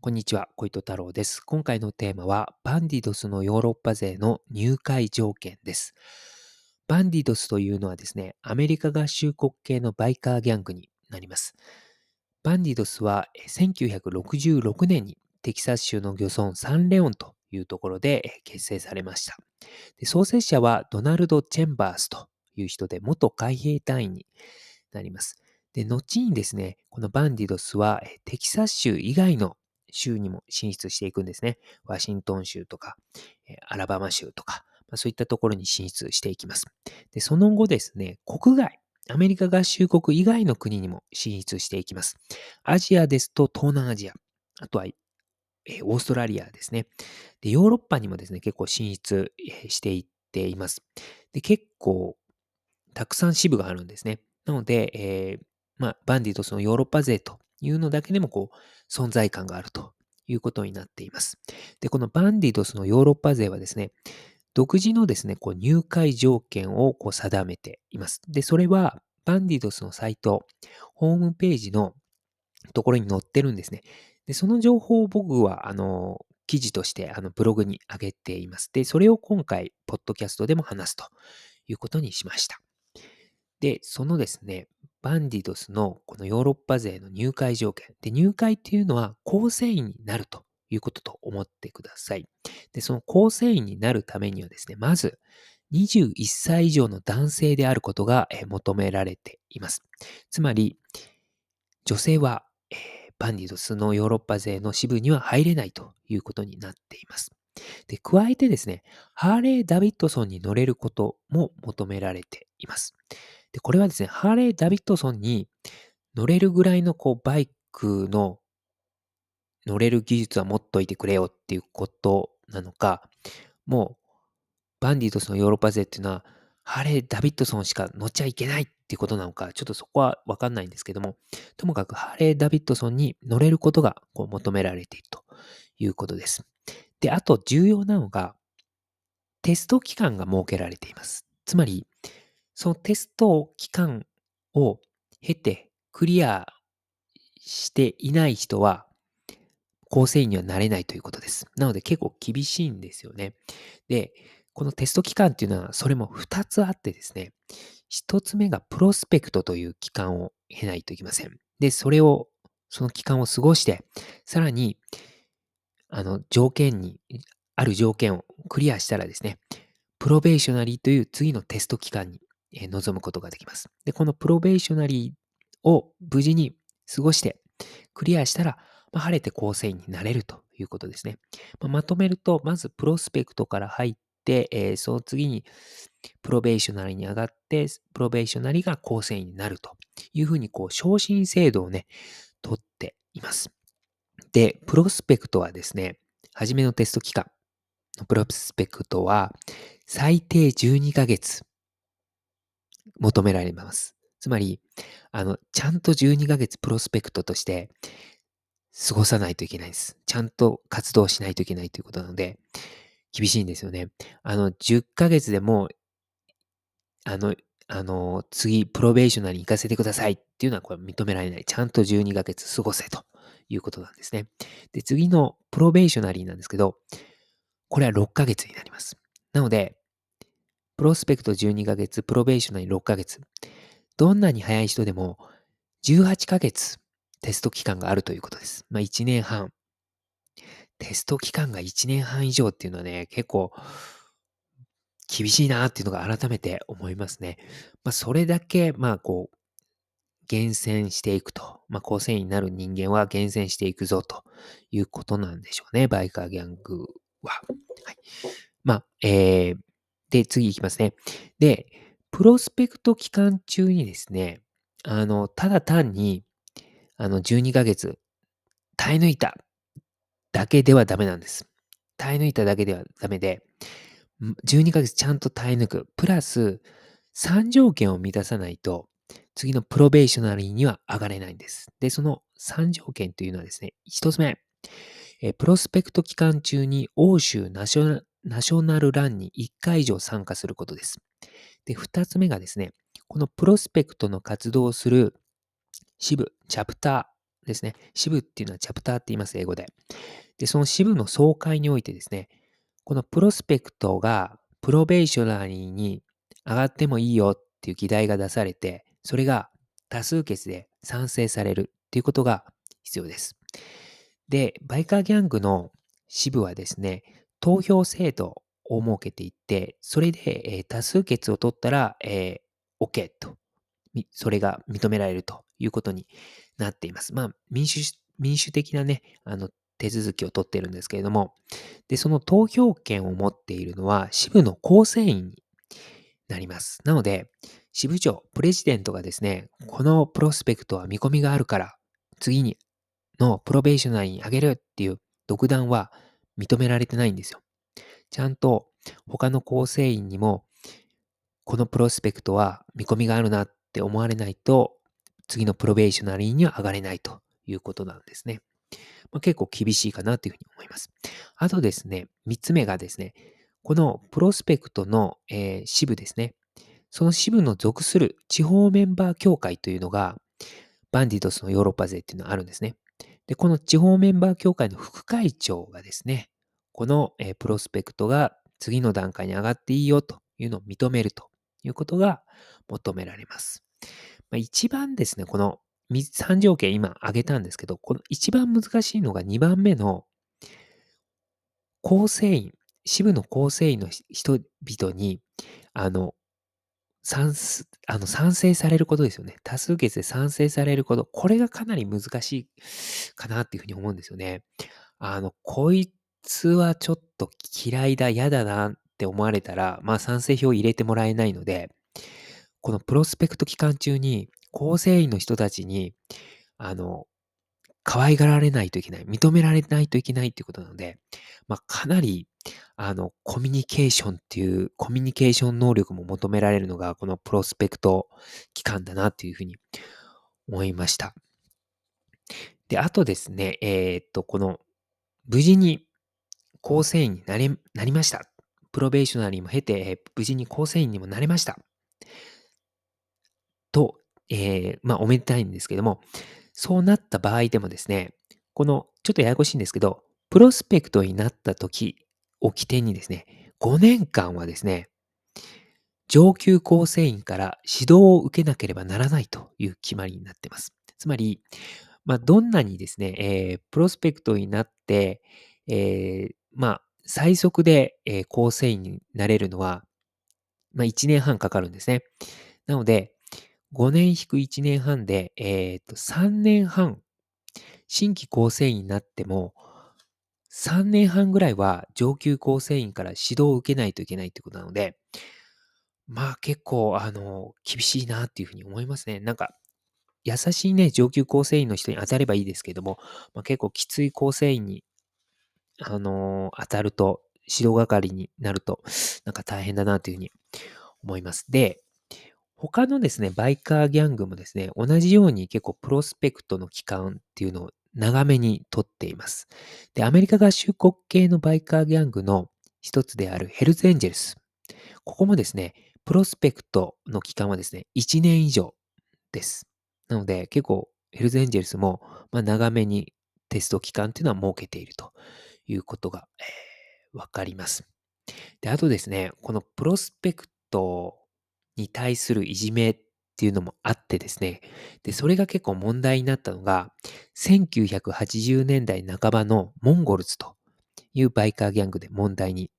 こんにちは、小糸太郎です。今回のテーマは、バンディドスのヨーロッパ勢の入会条件です。バンディドスというのはですね、アメリカ合衆国系のバイカーギャングになります。バンディドスは1966年にテキサス州の漁村サンレオンというところで結成されました。で創設者はドナルド・チェンバースという人で元海兵隊員になります。で、後にですね、このバンディドスはテキサス州以外の州にも進出していくんですね。ワシントン州とか、えアラバマ州とか、まあ、そういったところに進出していきます。で、その後ですね、国外、アメリカ合衆国以外の国にも進出していきます。アジアですと東南アジア、あとは、えオーストラリアですねで。ヨーロッパにもですね、結構進出していっています。で、結構、たくさん支部があるんですね。なので、えー、まあ、バンディとそのヨーロッパ勢というのだけでもこう、存在感があるということになっています。で、このバンディドスのヨーロッパ勢はですね、独自のですね、こう入会条件をこう定めています。で、それはバンディドスのサイト、ホームページのところに載ってるんですね。で、その情報を僕は、あの、記事としてあのブログに上げています。で、それを今回、ポッドキャストでも話すということにしました。で、そのですね、バンディドスのこのヨーロッパ勢の入会条件。で、入会っていうのは構成員になるということと思ってください。で、その構成員になるためにはですね、まず21歳以上の男性であることが求められています。つまり、女性は、え、バンディドスのヨーロッパ勢の支部には入れないということになっています。で、加えてですね、ハーレー・ダビッドソンに乗れることも求められています。で、これはですね、ハーレー・ダビッドソンに乗れるぐらいのこうバイクの乗れる技術は持っといてくれよっていうことなのか、もうバンディドスのヨーロッパ勢っていうのは、ハーレー・ダビッドソンしか乗っちゃいけないっていうことなのか、ちょっとそこはわかんないんですけども、ともかくハーレー・ダビッドソンに乗れることがこう求められているということです。で、あと重要なのが、テスト期間が設けられています。つまり、そのテスト期間を経てクリアしていない人は構成員にはなれないということです。なので結構厳しいんですよね。で、このテスト期間っていうのはそれも2つあってですね、1つ目がプロスペクトという期間を経ないといけません。で、それを、その期間を過ごして、さらに、あの、条件に、ある条件をクリアしたらですね、 probationary という次のテスト期間に臨むことができます。で、この probationary を無事に過ごしてクリアしたら、まあ、晴れて構成員になれるということですね。まあ、まとめると、まず prospect から入って、えー、その次に probationary に上がって、プロベーショナリーが構成員になるというふうに、こう、昇進制度をね、取っています。で、プロスペクトはですね、初めのテスト期間のプロスペクトは最低12ヶ月求められます。つまり、あの、ちゃんと12ヶ月プロスペクトとして過ごさないといけないです。ちゃんと活動しないといけないということなので、厳しいんですよね。あの、10ヶ月でも、あの、あの、次、プロベーショナルに行かせてくださいっていうのはこれ認められない。ちゃんと12ヶ月過ごせということなんですね。で、次のプロベーショナリーなんですけど、これは6ヶ月になります。なので、プロスペクト12ヶ月、プロベーショナル6ヶ月。どんなに早い人でも18ヶ月テスト期間があるということです。まあ1年半。テスト期間が1年半以上っていうのはね、結構厳しいなっていうのが改めて思いますね。まあそれだけ、まあこう、厳選していくと。まあ構成員になる人間は厳選していくぞということなんでしょうね。バイカーギャングは。はい。まあ、えー、で、次いきますね。で、プロスペクト期間中にですね、あの、ただ単に、あの、12ヶ月、耐え抜いただけではダメなんです。耐え抜いただけではダメで、12ヶ月ちゃんと耐え抜く。プラス、3条件を満たさないと、次のプロベーショナリーには上がれないんです。で、その3条件というのはですね、1つ目、えプロスペクト期間中に欧州ナショナショナルランに1回以上参加することです。で、2つ目がですね、このプロスペクトの活動をする支部、チャプターですね。支部っていうのはチャプターって言います、英語で。で、その支部の総会においてですね、このプロスペクトがプロベーショナリーに上がってもいいよっていう議題が出されて、それが多数決で賛成されるっていうことが必要です。で、バイカーギャングの支部はですね、投票制度を設けていって、それで、え、多数決を取ったら、えー、OK と、それが認められるということになっています。まあ、民主、民主的なね、あの、手続きを取っているんですけれども、で、その投票権を持っているのは支部の構成員になります。なので、支部長、プレジデントがですね、このプロスペクトは見込みがあるから、次にのプロベーショナリーにあげるっていう独断は認められてないんですよ。ちゃんと他の構成員にも、このプロスペクトは見込みがあるなって思われないと、次のプロベーショナリーには上がれないということなんですね。まあ、結構厳しいかなというふうに思います。あとですね、三つ目がですね、このプロスペクトの、えー、支部ですね。その支部の属する地方メンバー協会というのが、バンディドスのヨーロッパ勢っていうのがあるんですね。で、この地方メンバー協会の副会長がですね、この、え、プロスペクトが次の段階に上がっていいよというのを認めるということが求められます。まあ、一番ですね、この3条件今挙げたんですけど、この一番難しいのが2番目の構成員、支部の構成員の人々に、あの、賛あの賛成されることですよね。多数決で賛成されること。これがかなり難しいかなっていうふうに思うんですよね。あの、こいつはちょっと嫌いだ、嫌だなって思われたら、まあ賛成票入れてもらえないので、このプロスペクト期間中に構成員の人たちに、あの、可愛がられないといけない、認められないといけないっていうことなので、まあ、かなり、あの、コミュニケーションっていう、コミュニケーション能力も求められるのが、このプロスペクト期間だなっていうふうに思いました。で、あとですね、えー、っと、この、無事に構成員になれ、なりました。プロベーショナリーも経て、無事に構成員にもなれました。と、えー、まあ、おめでたいんですけども、そうなった場合でもですね、この、ちょっとややこしいんですけど、プロスペクトになった時を起点にですね、5年間はですね、上級構成員から指導を受けなければならないという決まりになっています。つまり、まあ、どんなにですね、えー、プロスペクトになって、えー、まあ、最速で、えー、構成員になれるのは、まあ、1年半かかるんですね。なので、5年引く1年半で、えっ、と、3年半、新規構成員になっても、3年半ぐらいは上級構成員から指導を受けないといけないってことなので、まあ結構、あの、厳しいなっていうふうに思いますね。なんか、優しいね、上級構成員の人に当たればいいですけども、まあ、結構きつい構成員に、あのー、当たると、指導係になると、なんか大変だなというふうに思います。で、他のですね、バイカーギャングもですね、同じように結構プロスペクトの期間っていうのを長めにとっています。で、アメリカ合衆国系のバイカーギャングの一つであるヘルズエンジェルス。ここもですね、プロスペクトの期間はですね、1年以上です。なので、結構ヘルズエンジェルスも、まあ、長めにテスト期間っていうのは設けているということが、えー、わかります。で、あとですね、このプロスペクトに対するいじめっっていうのもあってですね。で、それが結構問題になったのが、1980年代半ばのモンゴルズというバイカーギャングで問題に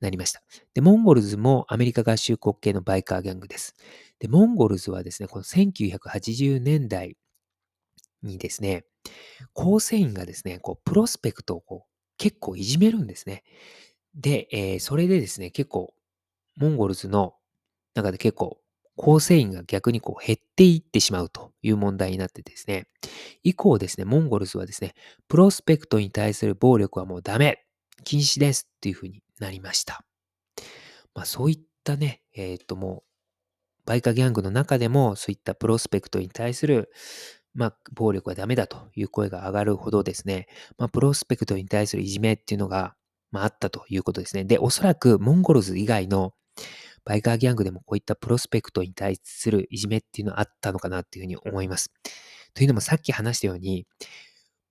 なりました。で、モンゴルズもアメリカ合衆国系のバイカーギャングです。で、モンゴルズはですね、この1980年代にですね、構成員がですね、こう、プロスペクトをこう結構いじめるんですね。で、えー、それでですね、結構、モンゴルズの中で結構構成員が逆にこう減っていってしまうという問題になってですね、以降ですね、モンゴルズはですね、プロスペクトに対する暴力はもうダメ禁止ですっていうふうになりました。まあそういったね、えっ、ー、ともう、バイカギャングの中でもそういったプロスペクトに対するまあ、暴力はダメだという声が上がるほどですね、まあ、プロスペクトに対するいじめっていうのが、まあ、あったということですね。で、おそらくモンゴルズ以外のバイカーギャングでもこういったプロスペクトに対するいじめっていうのはあったのかなっていうふうに思います。というのもさっき話したように、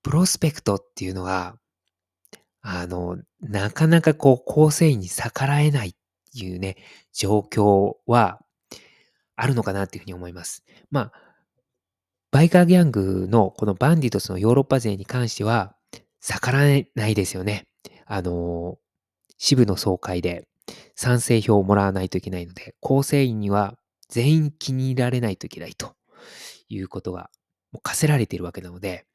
プロスペクトっていうのは、あの、なかなかこう構成員に逆らえないっていうね、状況はあるのかなっていうふうに思います。まあ、バイカーギャングのこのバンディトスのヨーロッパ勢に関しては、逆らえないですよね。あの、支部の総会で賛成票をもらわないといけないので、構成員には全員気に入られないといけないということが課せられているわけなので、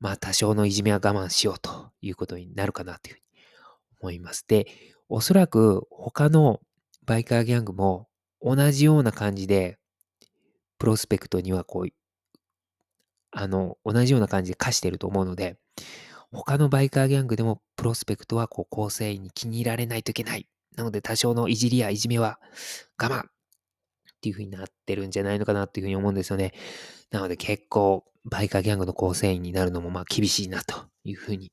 まあ多少のいじめは我慢しようということになるかなというふうに思います。で、おそらく他のバイカーギャングも同じような感じで、プロスペクトにはこう、あの、同じような感じで課していると思うので、他のバイカーギャングでもプロスペクトはこう構成員に気に入られないといけない。なので多少のいじりやいじめは我慢っていう風になってるんじゃないのかなっていう風に思うんですよね。なので結構バイカーギャングの構成員になるのもまあ厳しいなという風に、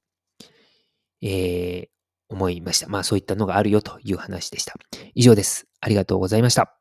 えー、思いました。まあそういったのがあるよという話でした。以上です。ありがとうございました。